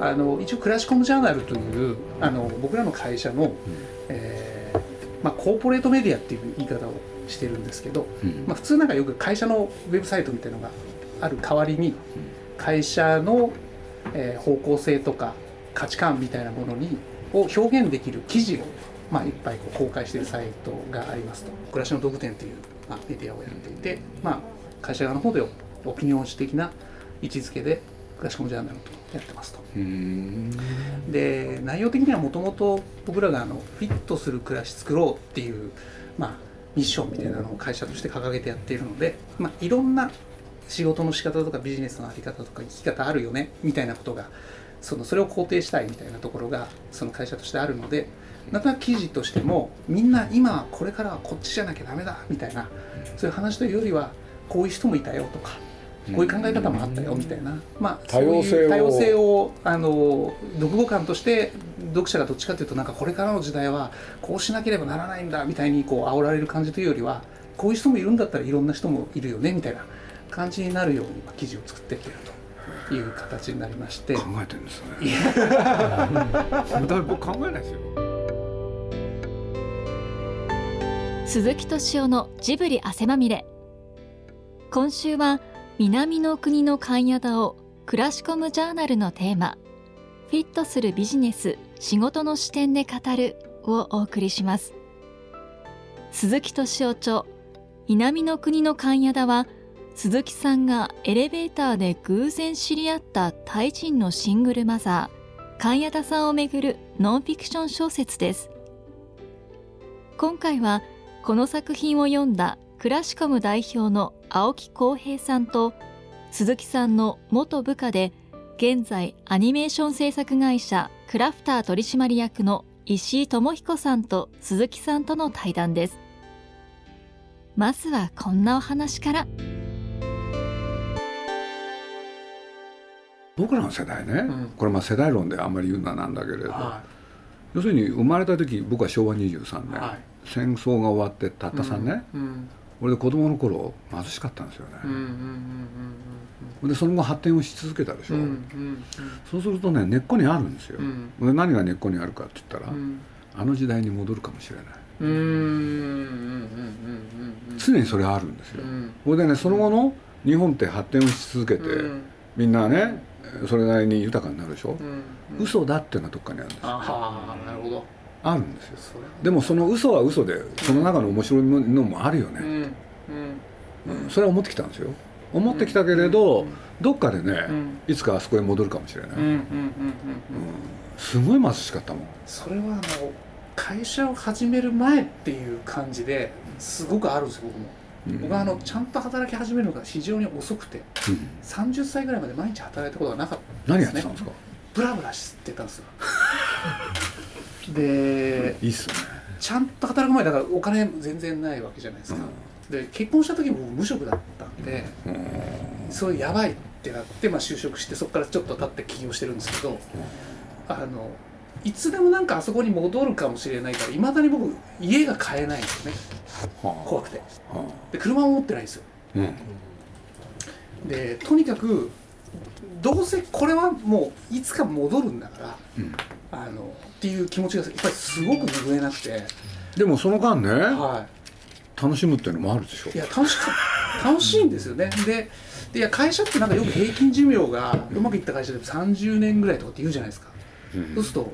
あの一応クラシコムジャーナルというあの僕らの会社の、えーまあ、コーポレートメディアっていう言い方をしてるんですけど、うん。まあ、普通なんかよく会社のウェブサイトみたいなのがある代わりに会社の、えー方向性とか価値観みたいなものにを表現できる記事を、まあ、いっぱいこう公開しているサイトがありますと。暮らしの道具店という、まあ、メディアをやっていて、まあ、会社側の方でオピニオン誌的な位置づけでクラシコムジャーナルとやってますと。うんで内容的にはもともと僕らがあのフィットする暮らし作ろうっていう、まあ、ミッションみたいなのを会社として掲げてやっているので、まあ、いろんな仕事の仕方とかビジネスの在り方とか生き方あるよねみたいなことがそのそれを肯定したいみたいなところがその会社としてあるのでなんとなく記事としてもみんな今はこれからはこっちじゃなきゃダメだみたいなそういう話というよりはこういう人もいたよとかこういう考え方もあったよみたいな、まあ、多様性を。多様性をあの読後感として読者がどっちかというとなんかこれからの時代はこうしなければならないんだみたいにこう煽られる感じというよりはこういう人もいるんだったらいろんな人もいるよねみたいな感じになるようにまあ記事を作っていってるという形になりまして考えてるんですね僕考えないですよ鈴木敏夫のジブリ汗まみれ今週は南の国の勘屋田をクラシコムジャーナルのテーマフィットするビジネス仕事の視点で語るをお送りします。鈴木敏夫著南の国の勘屋田は鈴木さんがエレベーターで偶然知り合ったタイ人のシングルマザー勘屋田さんをめぐるノンフィクション小説です。今回はこの作品を読んだクラシコム代表の青木浩平さんと鈴木さんの元部下で現在アニメーション制作会社クラフター取締役の石井智彦さんと鈴木さんとの対談です。まずはこんなお話から。僕らの世代ね、ん。これまあ世代論であんまり言うのはなんだけれど、は要するに生まれた時僕は昭和23年、はい。戦争が終わってたった3年、うん俺で子供の頃貧しかったんですよね、うんうんうんでその後発展をし続けたでしょ、うんうんうんそうするとね根っこにあるんですよ、うん。で何が根っこにあるかって言ったら、うん。あの時代に戻るかもしれない。うんうんうんうんうん常にそれはあるんですよ、うん。でねその後の日本って発展をし続けて、うん。みんなねそれなりに豊かになるでしょ、うん嘘だっていうのはどっかにあるんですよ。ああなるほどあるんですよ。それでもその嘘は嘘でその中の面白いのもあるよね、うんうん。うんそれは思ってきたんですよ。思ってきたけれど、どっかでね、うん。いつかあそこへ戻るかもしれない、うんうんうんうん。うん。すごい貧しかったもん。それはあの会社を始める前っていう感じですごくあるんですよ僕も、うん。僕はあのちゃんと働き始めるのが非常に遅くてうん。30歳ぐらいまで毎日働いたことがなかった何ですね。やってたんですか？ブラブラしてたんですよでいいっすよね。ちゃんと働く前だからお金全然ないわけじゃないですか、で結婚した時も僕無職だったんで、うん。そういうやばいってなって、まあ、就職してそこからちょっと経って起業してるんですけど、あのいつでもなんかあそこに戻るかもしれないからいまだに僕家が買えないんですよね。は怖くて。あ。はで車も持ってないんですよ。あうん。でとにかくどうせこれはもういつか戻るんだからうん。あのっていう気持ちがやっぱりすごく拭えなくて、でもその間ね、は楽しむっていうのもあるでしょ。い、いや楽しか楽しいんですよね。ででいや会社ってなんかよく平均寿命がうまくいった会社で30年ぐらいとかって言うじゃないですか。うん。そうすると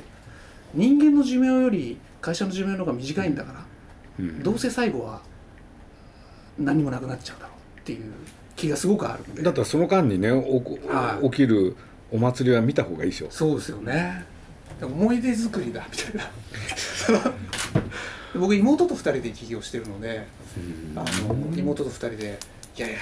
人間の寿命より会社の寿命の方が短いんだからうん。どうせ最後は何もなくなっちゃうだろうっていう気がすごくあるんで。だったらその間にね起きるお祭りは見た方がいいでしょ。そうですよね。思い出作りだみたいな。僕妹と2人で起業してるのであの妹と2人で「いやいや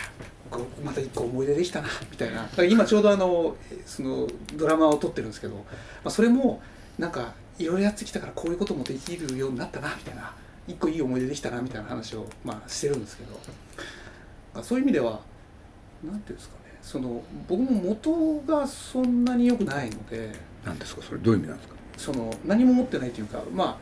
また一個思い出できたな」みたいな。今ちょうどあのそのドラマを撮ってるんですけど、まあ、それもなんかいろいろやってきたからこういうこともできるようになったなみたいな。一個いい思い出できたなみたいな話を、まあ、してるんですけど。まあそういう意味ではなんていうんですかね。その僕も元がそんなに良くないので。何ですか？それどういう意味なんですか？その何も持ってないというかま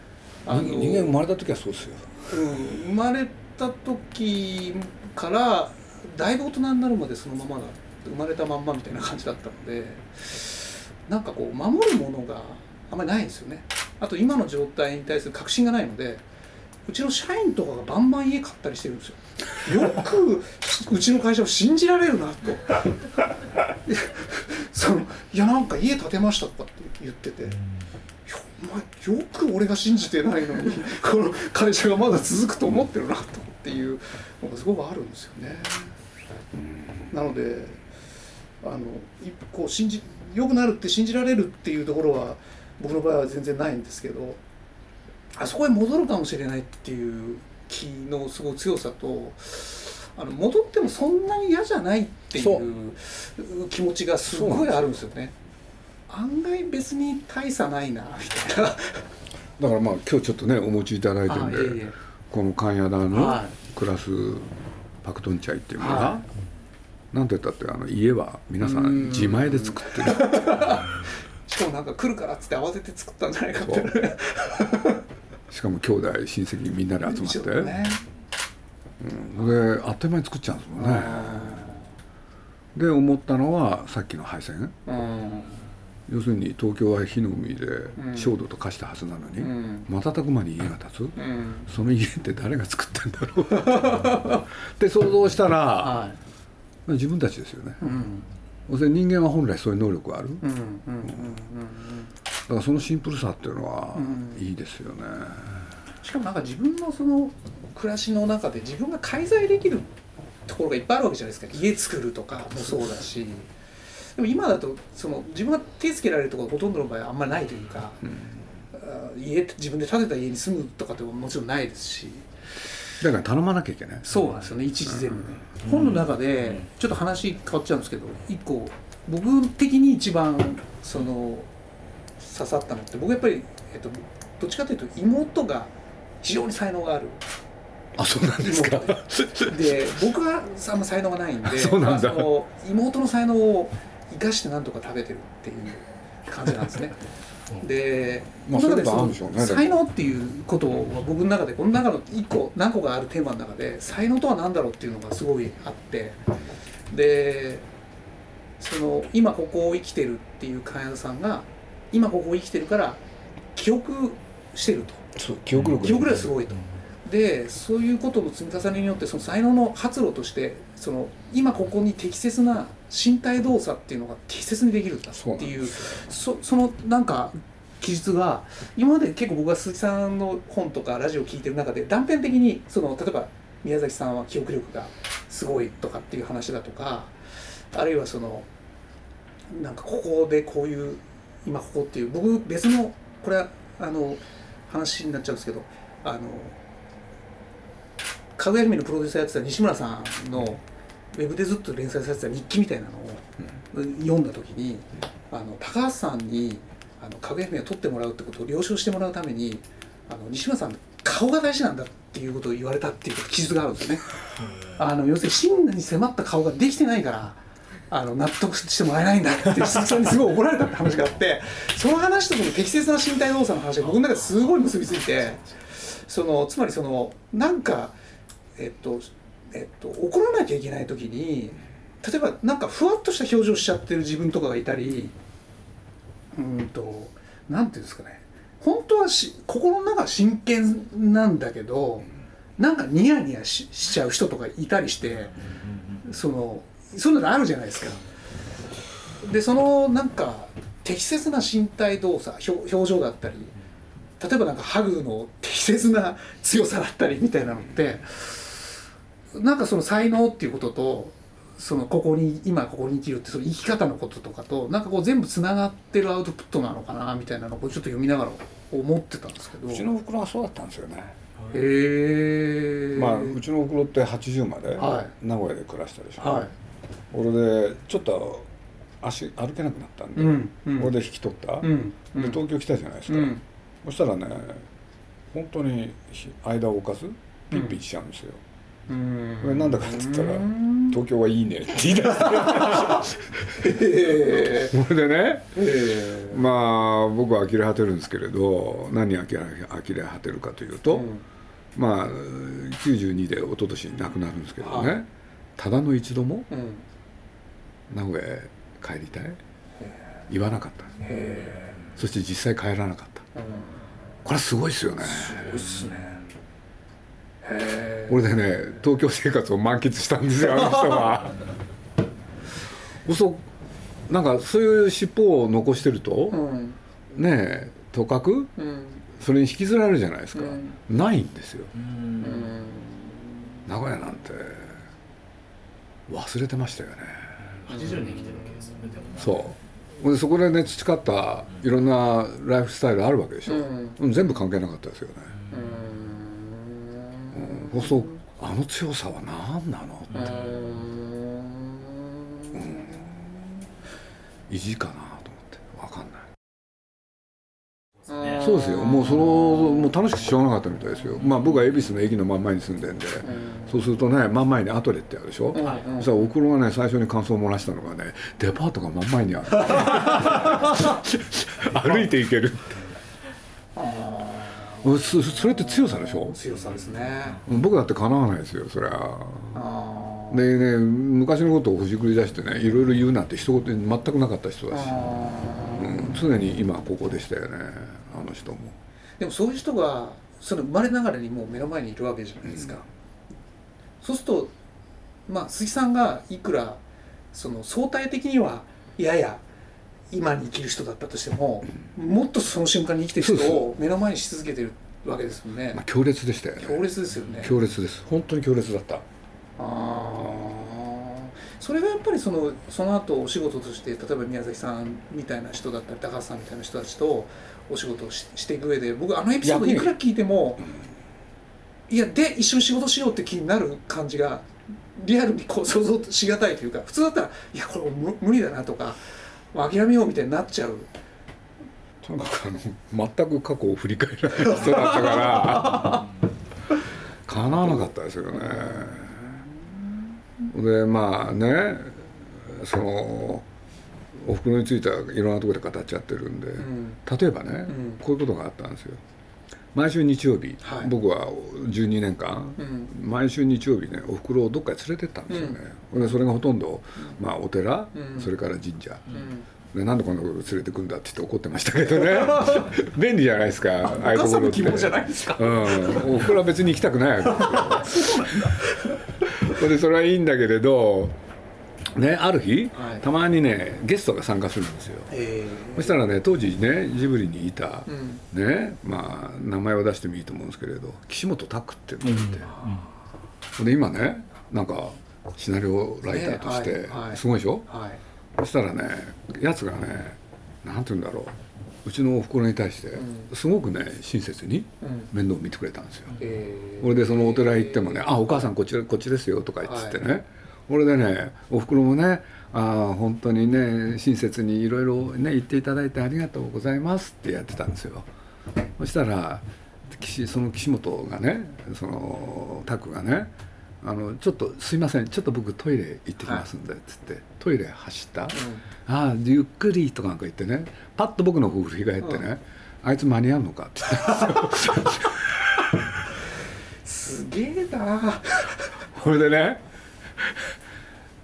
ああの人人間生まれた時はそうですよ。うん、生まれた時からだいぶ大人になるまでそのままだ生まれたまんまみたいな感じだったのでなんかこう守るものがあんまりないんですよね。あと今の状態に対する確信がないのでうちの社員とかがバンバン家買ったりしてるんですよ。よくうちの会社を信じられるなと。そのいやなんか家建てましたとかって言ってて、お前よく俺が信じてないのに この会社がまだ続くと思ってるなとっていうのがすごくあるんですよね。なのであの一こう信じ良くなるって信じられるっていうところは僕の場合は全然ないんですけどあそこへ戻るかもしれないっていう気のすごい強さとあの戻ってもそんなに嫌じゃないっていう気持ちがすごいあるんですよね。案外別に大差ないなみたいな。だからまあ今日ちょっとねお持ちいただいてるんで、あいえいえ。この関谷田のはクラスパクトンチャイっていうのが、はなんて言ったってあの家は皆さうん。ん自前で作ってる。しかもなんか来るからっつって慌てて作ったんじゃないかってしかも兄弟親戚みんなで集まって、一応ね。うん。であっという間に作っちゃうんですもんね。で思ったのはさっきの配線。うん。要するに東京は火の海でん。焦土と化したはずなのに、うん。瞬く間に家が建つ。うん。その家って誰が作ったんだろう。って想像したらはい。自分たちですよね。うん。要するに人間は本来そういう能力があるからそのシンプルさっていうのはうん。いいですよね、しかもなんか自分のその暮らしの中で自分が介在できるところがいっぱいあるわけじゃないですか。家作るとかもそうだし。でも今だとその自分が手つけられるところほとんどの場合はあんまりないというか、あ家自分で建てた家に住むとかってももちろんないですし。だから頼まなきゃいけない。そうなんですよね。一時全部ね、本の中でちょっと話変わっちゃうんですけど一個僕的に一番その刺さったのって僕やっぱり、えっと、どっちかというと妹が非常に才能がある。あそうなんですか。で僕はあんま才能がないんでそうなんだ。まあその妹の才能を生かしてなんとか食べてるっていう感じなんですね。で、まあこの中でそういうことあるんでしょうねその才能っていうことは僕の中でこの中の一個何個かあるテーマの中で才能とは何だろうっていうのがすごいあってでその今ここを生きてるっていう患者さんが今ここを生きてるから記憶してると。そう記憶力記憶力がすごいと。でそういうことの積み重ねによってその才能の発露としてその今ここに適切な身体動作っていうのが適切にできるんだっていうそそのなんか記述が今まで結構僕が鈴木さんの本とかラジオを聞いてる中で断片的にその例えば宮崎さんは記憶力がすごいとかっていう話だとかあるいはそのなんかここでこういう今ここっていう僕別のこれはあの話になっちゃうんですけどあのかぐや姫のプロデューサーやってた西村さんのウェブでずっと連載されてた日記みたいなのを読んだ時にあの高橋さんにあのかぐや姫を撮ってもらうってことを了承してもらうためにあの西村さん顔が大事なんだっていうことを言われたっていう記述があるんですよね。あの要するに真に迫った顔ができてないからあの納得してもらえないんだって鈴木さんにすごい怒られたって話があってその話とこの適切な身体動作の話が僕の中ですごい結びついてそのつまりそのなんかえっとえっと怒らなきゃいけない時に例えばなんかふわっとした表情しちゃってる自分とかがいたりうんとなんていうんですかね。本当はし心の中は真剣なんだけどなんかニヤニヤししちゃう人とかいたりしてそのそういうのあるじゃないですか。でそのなんか適切な身体動作表表情だったり例えばなんかハグの適切な強さだったりみたいなのってなんかその才能っていうこととそのここに今ここに生きるってその生き方のこととかとなんかこう全部つながってるアウトプットなのかなみたいなのをちょっと読みながら思ってたんですけど。うちのおふくろはそうだったんですよね、へえまあうちのおふくろって80までは名古屋で暮らしたでしょ、はい俺でちょっと足歩けなくなったんで、うんうん。俺で引き取った、うんで東京来たじゃないですか、うん。そしたらね本当に間を置かずピッピしちゃうんですよ、うん。これなんだかって言ったらうん。東京はいいねって言い出してへそれでね。えまあ僕は呆れ果てるんですけれど何に呆れ呆れ果てるかというと、うん。まあ92で一昨年に亡くなるんですけどね、はい。ただの一度もうん名古屋へ帰りたい？言わなかった。へそして実際帰らなかった。え、うん、これはすごいですよね。すごいっすね。へえ。これでね東京生活を満喫したんですよあの人は。嘘。なんかそういう尻尾を残してると、うん。ねえとかくうん。それに引きずられるじゃないですか、うん。ないんですよ。名古屋なんて忘れてましたよね80年生きてるわけですよねでも。そう。でそこでね培ったいろんなライフスタイルあるわけでしょ、うん。うん全部関係なかったですよね、うん。うん、そうあの強さは何なの？うってん。意地かなそうですよ。もうそのもう楽しくてしょうがなかったみたいですよ。まあ僕は恵比寿の駅の真ん前に住んでんで、そうするとね真ん前にアトレってあるでしょ、ういそしたらおふくろがね最初に感想を漏らしたのがねデパートが真ん前にある。歩いて行けるうんそそれって強さでしょ？強さですね。僕だってかなわないですよそりゃ。あでね昔のことをほじくり出してねいろいろ言うなんて一言全くなかった人だし、うん、常に今ここでしたよねあの人も。でもそういう人がその生まれながらにもう目の前にいるわけじゃないですか、そうするとまあ鈴木さんがいくらその相対的にはやや今に生きる人だったとしてももっとその瞬間に生きてる人を目の前にし続けてるわけですもんね。まあ、強烈でしたよね。強烈ですよね。強烈です。本当に強烈だった。ああそれがやっぱりそのその後お仕事として例えば宮崎さんみたいな人だったり高橋さんみたいな人たちとお仕事をししていく上で僕あのエピソードいくら聞いてもいやで一緒に仕事しようって気になる感じがリアルにこう想像しがたいというか普通だったらいやこれ無無理だなとか諦めようみたいになっちゃう。とにかくあの全く過去を振り返らない人だったから かなわなかったですよねでまあねそのおふくろについてはいろんなところで語っちゃってるんで、ん。例えばね、うん。こういうことがあったんですよ。毎週日曜日、はい。僕は12年間、うん。毎週日曜日ねおふくろをどっかに連れてったんですよね、でそれがほとんど、まあ、お寺、うん。それから神社、うん。でなんでこんなこと連れてくんだって言って怒ってましたけどね。便利じゃないですかああいうお母さんのって希望じゃないですか。うん。おふくろは別に行きたくないわけですよ それでそれはいいんだけれどねある日、はい。たまにねゲストが参加するんですよ。えそしたらね当時ねジブリにいた、うん。ねまあ名前を出してもいいと思うんですけれど岸本拓っていうのがいて、で今ねなんかシナリオライターとして、ねはいはい。すごいでしょ？ーはい。そしたらねやつがねなんて言うんだろううちのおふくろに対してうすごくね親切にうん。面倒を見てくれたんですよ、えー。俺でそのお寺行ってもね「あお母さんこっちこっちですよ」とか言ってね、俺でねおふくろもね「ああ本当にね親切にいろいろね言っていただいてありがとうございます」ってやってたんですよ。そしたら岸その岸本がねそのタクがねあのちょっとすいませんちょっと僕トイレ行ってきますんで」っつってトイレ走った「ああゆっくり」とかなんか言ってねパッと僕の方振り返ってね「あいつ間に合うのか」って言ってすげえな。これでね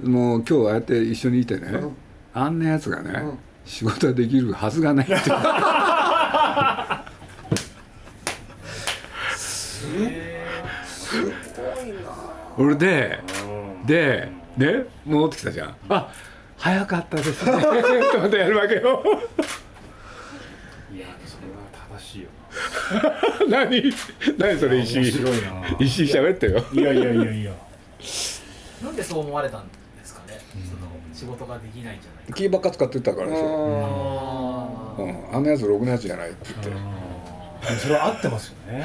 もう今日ああやって一緒にいてね、うん。あんなやつがね、うん。仕事ができるはずがないって これででね戻ってきたじゃん。あ早かったですね。とまたやるわけよ。いやそれは正しいよ。何何それ石井。石井喋ってよ。いやいやいやいや。なんでそう思われたんですかね、その仕事ができないんじゃないか。気ばっか使ってたからですよ、あうん、あんなやつろくなやつじゃないって言って。それは合ってますよね。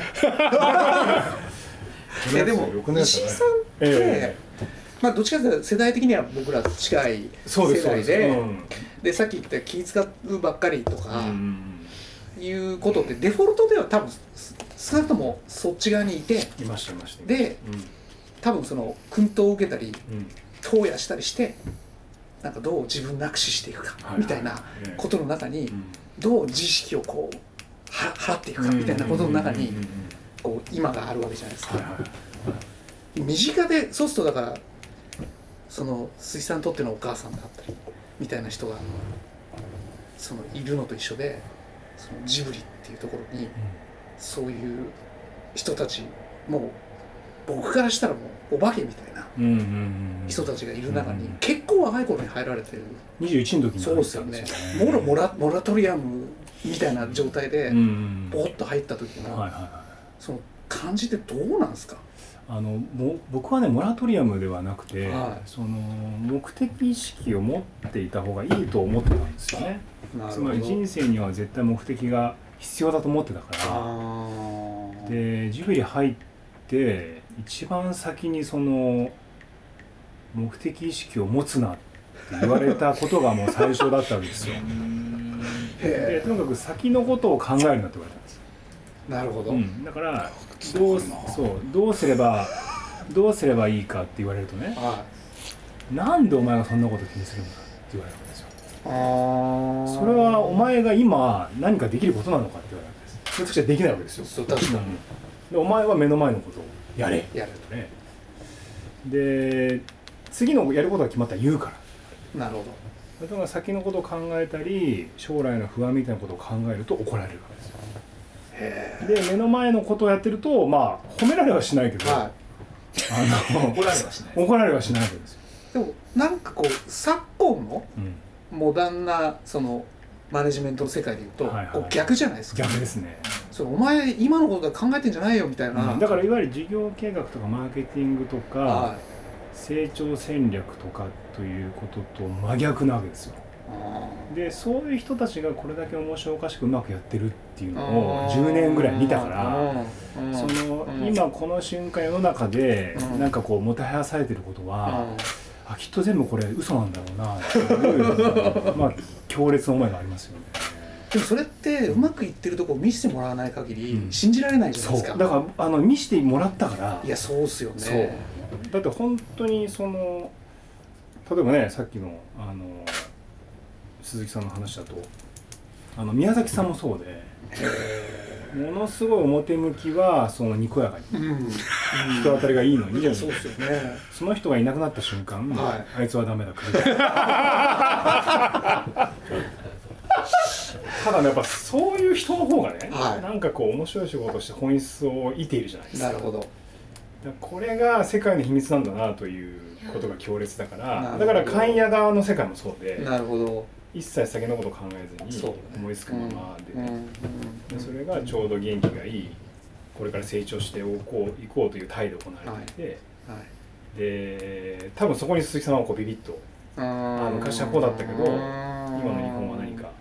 いやでも石井さんえまあどっちかというと世代的には僕らと近い世代でうん。でさっき言った気使うばっかりとかうんいうことってデフォルトでは多分す少なくともそっち側にいていましたいました。で多分その薫陶を受けたりうん。うん投野したりしてなんかどう自分なくししていくかはい。みたいなええ。ことの中にうん。どう自意識をこうは払っていくかみたいなことの中にこう今があるわけじゃないですか。はいはい身近でそうするとだからその鈴木さんにとってのお母さんだったりみたいな人がそのいるのと一緒でそのジブリっていうところにそういう人たちもう僕からしたらもうお化けみたいな人たちがいる中にうん結構若い頃に入られてる21の時にそうですよね。もろモラモラトリアムみたいな状態でボーッと入った時のその感じってどうなんですか？あのも僕はねモラトリアムではなくて、はい。その目的意識を持っていた方がいいと思ってたんですよね。なつまり人生には絶対目的が必要だと思ってたから。でジブリ入って一番先にその目的意識を持つなって言われたことがもう最初だったわけですよ。でへとにかく先のことを考えるなって言われたんですえなるほど、うん、だからどうそうどうすれば どうすればいいかって言われるとねはなんでお前がそんなこと気にするんだって言われるんですよ。いあー。それはお前が今何かできることなのかって言われるわけです。それとしてはできないわけですよ。そう確かに。うん。でお前は目の前のことをやれ。やるね。で次のやることが決まったら言うから。なるほど。だから先のことを考えたり将来の不安みたいなことを考えると怒られるわけですよ。へで目の前のことをやってるとまあ褒められはしないけど、えはあの怒られはしない。怒られはしないわけですよ、いでもなんかこう昨今のうん、モダンなそのマネジメントの世界でいうと、はいはい。逆じゃないですか。逆ですね、そのお前今のこと考えてんじゃないよみたいな、うん。だからいわゆる事業計画とかマーケティングとか、は成長戦略とかということと真逆なわけですよでそういう人たちがこれだけ面白おかしくうまくやってるっていうーのを10年ぐらい見たからうん。うん。そのうん。今この瞬間世の中でうん。なんかこうもてはやされてることはうん。あきっと全部これ嘘なんだろうなっていう まあ強烈な思いがありますよね。でもそれってうまくいってるとこを見せてもらわない限りうん。信じられないじゃないですか、だからあの見せてもらったからいやそうっすよね。だって本当にその例えばねさっきのあの鈴木さんの話だと。あの宮崎さんもそうでものすごい表向きはそのにこやかに。うん、人当たりがいいのに、そうっすよね。その人がいなくなった瞬間、はい。あいつはダメだ ただねやっぱそういう人の方がね、はい。なんかこう面白い仕事をして本質を得ているじゃないですか。なるほど。これが世界の秘密なんだなということが強烈だから、だから会員屋側の世界もそうでなるほど一切先のことを考えずに思いつくままで,、でそれがちょうど元気がいいこれから成長しておこういこうという態度を行われていて、はい。で多分そこに鈴木さんはこうビビッとああ昔はこうだったけど今今の日本は何か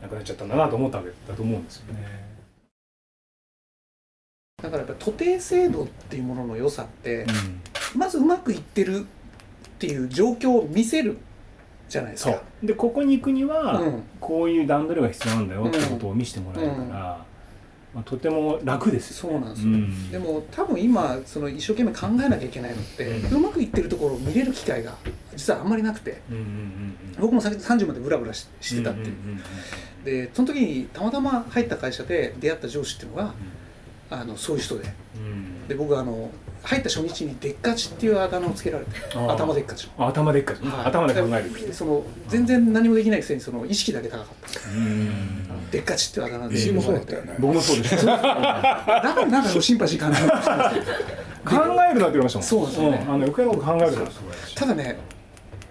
なくなっちゃったんだなと思ったわけだと思うんですよね。だからやっぱ徒弟制度っていうものの良さってうん。まずうまくいってるっていう状況を見せるじゃないですそかう。でここに行くには、うん。こういう段取りが必要なんだよってことを見せてもらえるから、うん。まあ、とても楽ですよそうなんですよ、うん。でも多分今その一生懸命考えなきゃいけないのって、ううんまくいってるところを見れる機会が実はあんまりなくてうんうんうんうん。僕もさ30までブラブラししてたって。いう、んんんん。でその時にたまたま入った会社で出会った上司っていうのがあのそういう人で。うん。で僕はあの入った初日に「でっかち」っていうあだ名をつけられて頭でっかち頭でっかち、はい。頭で考えるその全然何もできないくせにその意識だけ高かった。うん。でっかちっていうあだ名で自分もそうだったよね僕もそうでした。だからなんかシンパシー考えるなって言われましたもん。そうですよね。ん。あの余計なこと考えるなたただね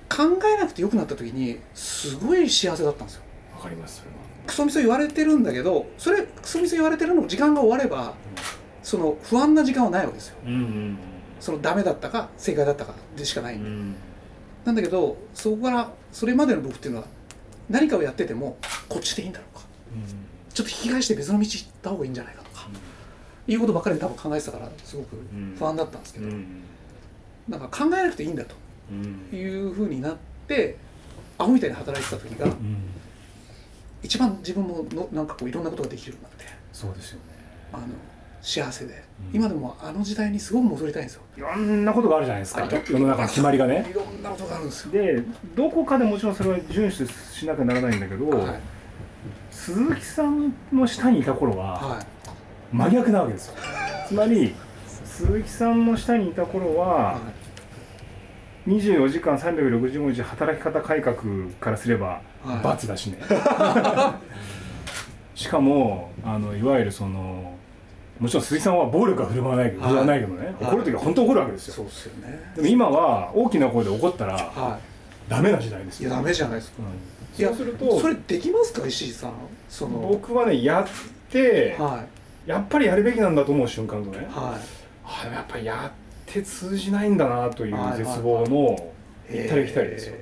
考えなくてよくなった時にすごい幸せだったんですよ。わかります。それはクソみそ言われてるんだけどそれクソみそ言われてるのも時間が終わればその不安な時間はないわけですよ。うんうんそのダメだったか正解だったかでしかない、うん。なんだけどそこからそれまでの僕っていうのは何かをやっててもこっちでいいんだろうか。ちょっと引き返して別の道行った方がいいんじゃないかとか。いうことばっかり多分考えてたからすごく不安だったんですけど、うん。なんか考えなくていいんだとうん。いうふうになってアホみたいに働いてた時がうん。一番自分ものなんかこういろんなことができるようになって。そうですよね。あの幸せで、うん。今でもあの時代にすごく戻りたいんですよ。いろんなことがあるじゃないですか。世の中の決まりがね。いろんなことがあるんですよ、でどこかでもちろんそれは遵守しなきゃならないんだけど、はい。鈴木さんの下にいた頃ははい。真逆なわけですよ。つまり鈴木さんの下にいた頃はは24時間365日働き方改革からすればはい。罰だしね、しかもあのいわゆるそのもちろん鈴木さんは暴力は振る舞わないけど、はい。振るわないけどね、はい。怒る時は本当怒るわけですよ。そうですよね。でも今は大きな声で怒ったらはダメな時代ですよ。いいやダメじゃないですか。うん。そうするとそれできますか石井さん？その。僕はねやってはやっぱりやるべきなんだと思う瞬間とねい。はあでもやっぱりやって通じないんだなという絶望の行ったり来たりですよね、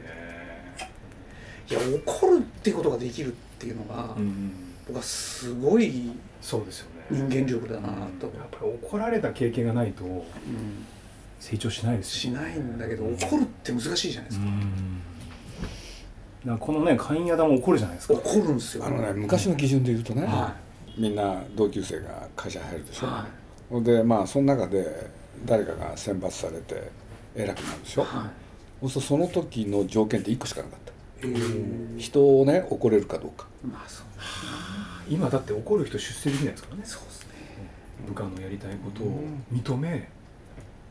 いいや怒るっていうことができるっていうのが、うん。僕はすごいそうですよね人間力だなと、やっぱり怒られた経験がないとうん。成長しないですよ。しないんだけど怒るって難しいじゃないですか、うん。だからこのね会員屋も怒るじゃないですか。怒るんですよ。あのね昔の基準で言うとね、はみんな同級生が会社入るでしょ、はほんでまあその中で誰かが選抜されて偉くなるでしょ、はそうするとその時の条件って1個しかなかった。い、えー。人をね怒れるかどうか。まあそう今だって怒る人出世できないですからね。そうですね。部下のやりたいことを認め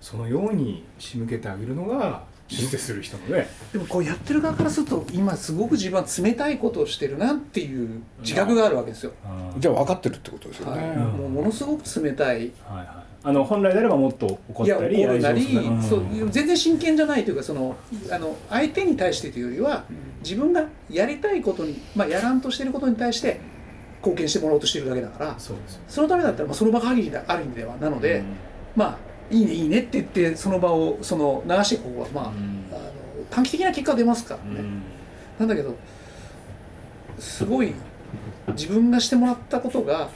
そのように仕向けてあげるのが出世する人のね。でもこうやってる側からすると今すごく自分は冷たいことをしてるなっていう自覚があるわけですよ、じゃあ分かってるってことですよはい。ね、うん。もうものすごく冷たい。はいはい。あの本来であればもっと怒っいやたり怒るな。り、そう全然真剣じゃないというかそのあの相手に対してというよりは自分がやりたいことに、まあ、やらんとしてることに対して貢献してもらおうとしてるだけだからそのためだったらまあその場限りだある意味ではなので、うん。まあいいねいいねって言ってその場をその流していく方がまあ,、うん。あの短期的な結果が出ますからね、うん。なんだけどすごい自分がしてもらったことが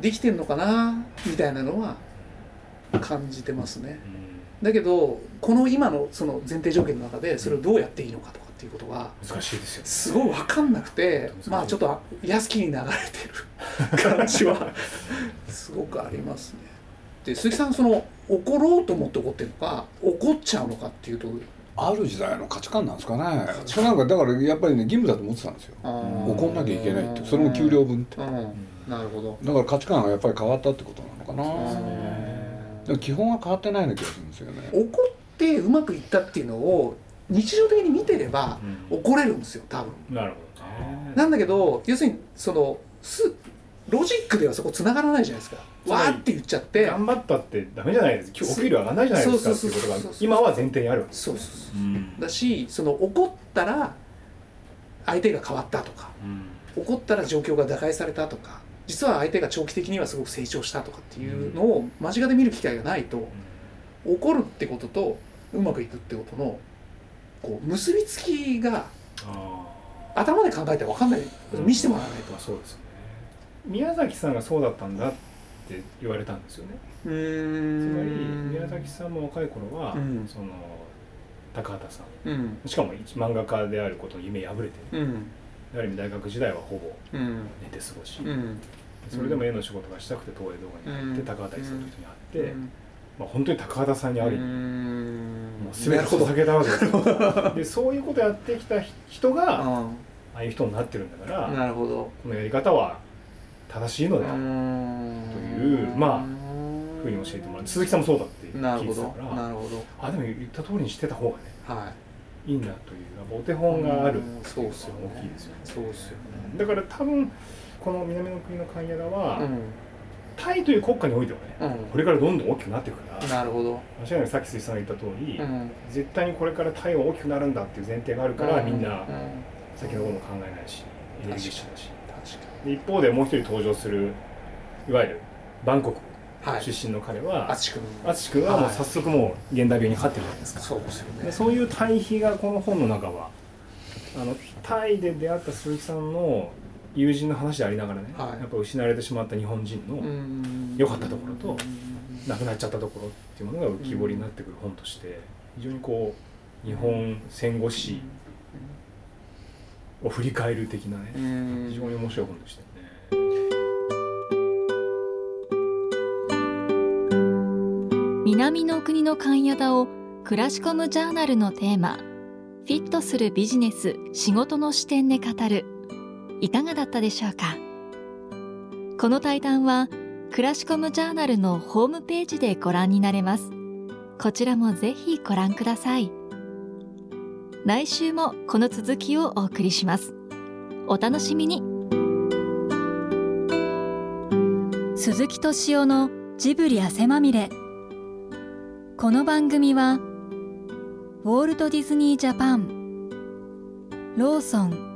できてんのかなみたいなのは感じてますね。だけどこの今のその前提条件の中でそれをどうやっていいのかとかっていうことが難しいですよね。すごい分かんなくてまあちょっと安きに流れてる感じは すごくありますね。で鈴木さんその怒ろうと思って怒ってるのか怒っちゃうのかっていうとある時代の価値観なんですかね。それなんかだからやっぱりね義務だと思ってたんですよ。怒んなきゃいけないって。それも給料分って。うん。なるほど。だから価値観がやっぱり変わったってことなのかな。うんでも基本は変わってないような気がするんですよね。怒ってうまくいったっていうのを日常的に見てればうん。怒れるんですよ多分。なるほどねなんだけど要するにそのすロジックではそこ繋がらないじゃないですか。わーって言っちゃって。頑張ったってダメじゃないです。今日お給料上がらないじゃないですか。っていうことがそう。そうそうそう今は前提にあるわけそうそうそうう。ん。だしその怒ったら相手が変わったとか怒ったら状況が打開されたとか実は相手が長期的にはすごく成長したとかっていうのを間近で見る機会がないと怒るってこととうまくいくってことのこう結びつきがあ頭で考えて分かんない。見せてもらわないあまあそうですよね。宮崎さんがそうだったんだって言われたんですよね。つまりん宮崎さんも若い頃は、うん。その高畑さん。うん。しかも漫画家であることに夢破れてるうん。ある意味大学時代はほぼうん。寝て過ごし、うん。それでも絵の仕事がしたくて東映動画に入って、うん。高畑さんという人に会って、うんまあ、本当に高畑さんにある。もう全て捧げたわけですよ。でそういうことやってきた人がああいう人になってるんだから、なるほど。このやり方は正しいのだとというまあふうに教えてもらって鈴木さんもそうだって聞いてたからなるほど。あでも言った通りにしてた方がねはい。いんだというお手本があるうんそうっすよね。大きいですよね。そうっすよね。だから多分この南の国のカンヤラは、うタイという国家においてはね、ん。これからどんどん大きくなっていくからうんなるほど。間違いなくさっき鈴木さんが言った通り、うん。絶対にこれからタイは大きくなるんだっていう前提があるから、みんなう先のことも考えないしエネルギッシュだし一方でもう一人登場するいわゆるバンコク出身の彼は、あつし君はもう早速もう現代病にかかってるじゃないですか、そうですよね。でそういう対比がこの本の中はあのタイで出会った鈴木さんの友人の話でありながらね、はい。やっぱ失われてしまった日本人のうん良かったところと亡くなっちゃったところっていうものが浮き彫りになってくる本として非常にこう日本戦後史を振り返る的なねうん。非常に面白い本でしたよね。南の国の勘屋田をクラシコムジャーナルのテーマフィットするビジネス仕事の視点で語るいかがだったでしょうか？この対談はクラシコムジャーナルのホームページでご覧になれます。こちらもぜひご覧ください。来週もこの続きをお送りします。お楽しみに。鈴木敏夫のジブリ汗まみれ。この番組はウォールト・ディズニー・ジャパンローソン